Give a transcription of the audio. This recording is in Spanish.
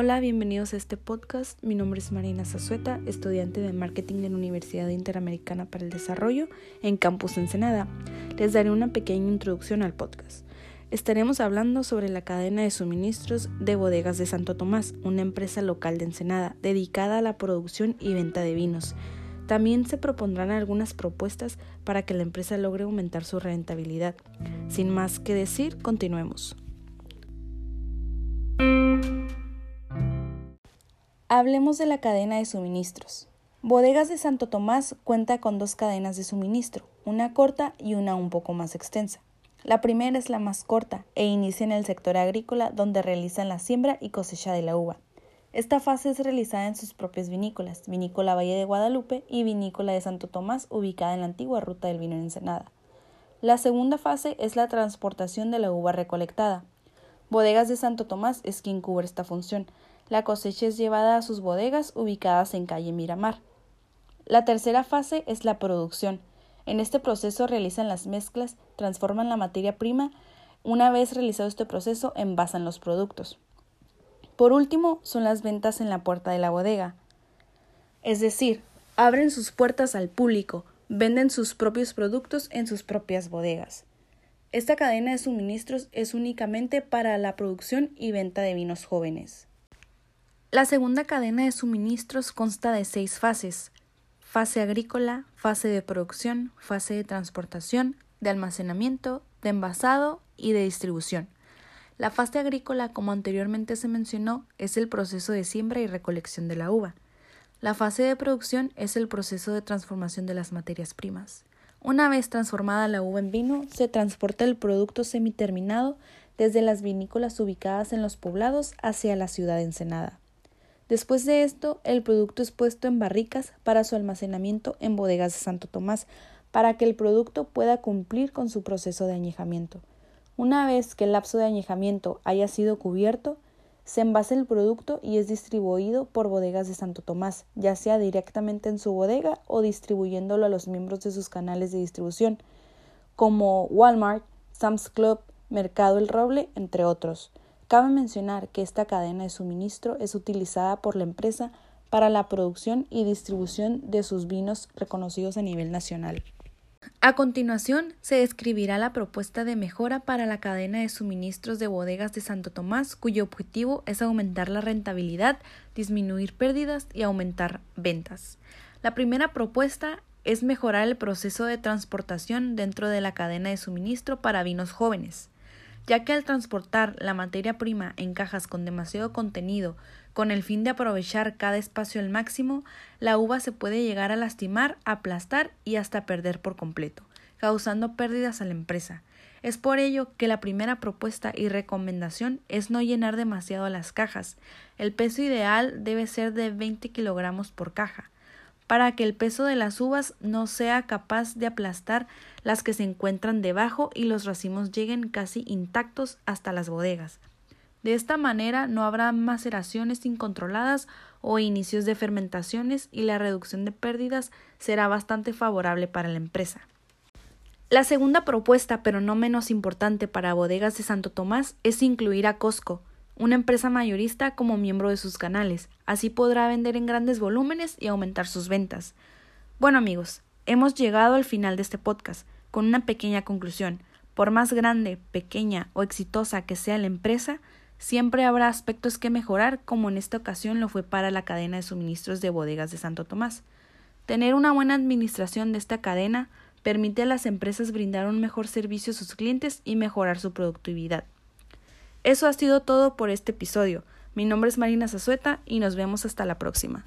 Hola, bienvenidos a este podcast. Mi nombre es Marina Zazueta, estudiante de marketing en la Universidad Interamericana para el Desarrollo en Campus Ensenada. Les daré una pequeña introducción al podcast. Estaremos hablando sobre la cadena de suministros de bodegas de Santo Tomás, una empresa local de Ensenada dedicada a la producción y venta de vinos. También se propondrán algunas propuestas para que la empresa logre aumentar su rentabilidad. Sin más que decir, continuemos. Hablemos de la cadena de suministros. Bodegas de Santo Tomás cuenta con dos cadenas de suministro, una corta y una un poco más extensa. La primera es la más corta e inicia en el sector agrícola donde realizan la siembra y cosecha de la uva. Esta fase es realizada en sus propias vinícolas, Vinícola Valle de Guadalupe y Vinícola de Santo Tomás, ubicada en la antigua ruta del vino en Ensenada. La segunda fase es la transportación de la uva recolectada. Bodegas de Santo Tomás es quien cubre esta función, la cosecha es llevada a sus bodegas ubicadas en calle Miramar. La tercera fase es la producción. En este proceso realizan las mezclas, transforman la materia prima. Una vez realizado este proceso, envasan los productos. Por último, son las ventas en la puerta de la bodega. Es decir, abren sus puertas al público, venden sus propios productos en sus propias bodegas. Esta cadena de suministros es únicamente para la producción y venta de vinos jóvenes. La segunda cadena de suministros consta de seis fases. Fase agrícola, fase de producción, fase de transportación, de almacenamiento, de envasado y de distribución. La fase agrícola, como anteriormente se mencionó, es el proceso de siembra y recolección de la uva. La fase de producción es el proceso de transformación de las materias primas. Una vez transformada la uva en vino, se transporta el producto semiterminado desde las vinícolas ubicadas en los poblados hacia la ciudad Ensenada. Después de esto, el producto es puesto en barricas para su almacenamiento en bodegas de Santo Tomás, para que el producto pueda cumplir con su proceso de añejamiento. Una vez que el lapso de añejamiento haya sido cubierto, se envase el producto y es distribuido por bodegas de Santo Tomás, ya sea directamente en su bodega o distribuyéndolo a los miembros de sus canales de distribución, como Walmart, Sam's Club, Mercado El Roble, entre otros. Cabe mencionar que esta cadena de suministro es utilizada por la empresa para la producción y distribución de sus vinos reconocidos a nivel nacional. A continuación, se describirá la propuesta de mejora para la cadena de suministros de bodegas de Santo Tomás, cuyo objetivo es aumentar la rentabilidad, disminuir pérdidas y aumentar ventas. La primera propuesta es mejorar el proceso de transportación dentro de la cadena de suministro para vinos jóvenes ya que al transportar la materia prima en cajas con demasiado contenido con el fin de aprovechar cada espacio al máximo, la uva se puede llegar a lastimar, aplastar y hasta perder por completo, causando pérdidas a la empresa. Es por ello que la primera propuesta y recomendación es no llenar demasiado las cajas. El peso ideal debe ser de 20 kilogramos por caja para que el peso de las uvas no sea capaz de aplastar las que se encuentran debajo y los racimos lleguen casi intactos hasta las bodegas. De esta manera no habrá maceraciones incontroladas o inicios de fermentaciones y la reducción de pérdidas será bastante favorable para la empresa. La segunda propuesta, pero no menos importante para bodegas de Santo Tomás, es incluir a Costco, una empresa mayorista como miembro de sus canales. Así podrá vender en grandes volúmenes y aumentar sus ventas. Bueno amigos, hemos llegado al final de este podcast con una pequeña conclusión. Por más grande, pequeña o exitosa que sea la empresa, siempre habrá aspectos que mejorar, como en esta ocasión lo fue para la cadena de suministros de bodegas de Santo Tomás. Tener una buena administración de esta cadena permite a las empresas brindar un mejor servicio a sus clientes y mejorar su productividad. Eso ha sido todo por este episodio. Mi nombre es Marina Zazueta y nos vemos hasta la próxima.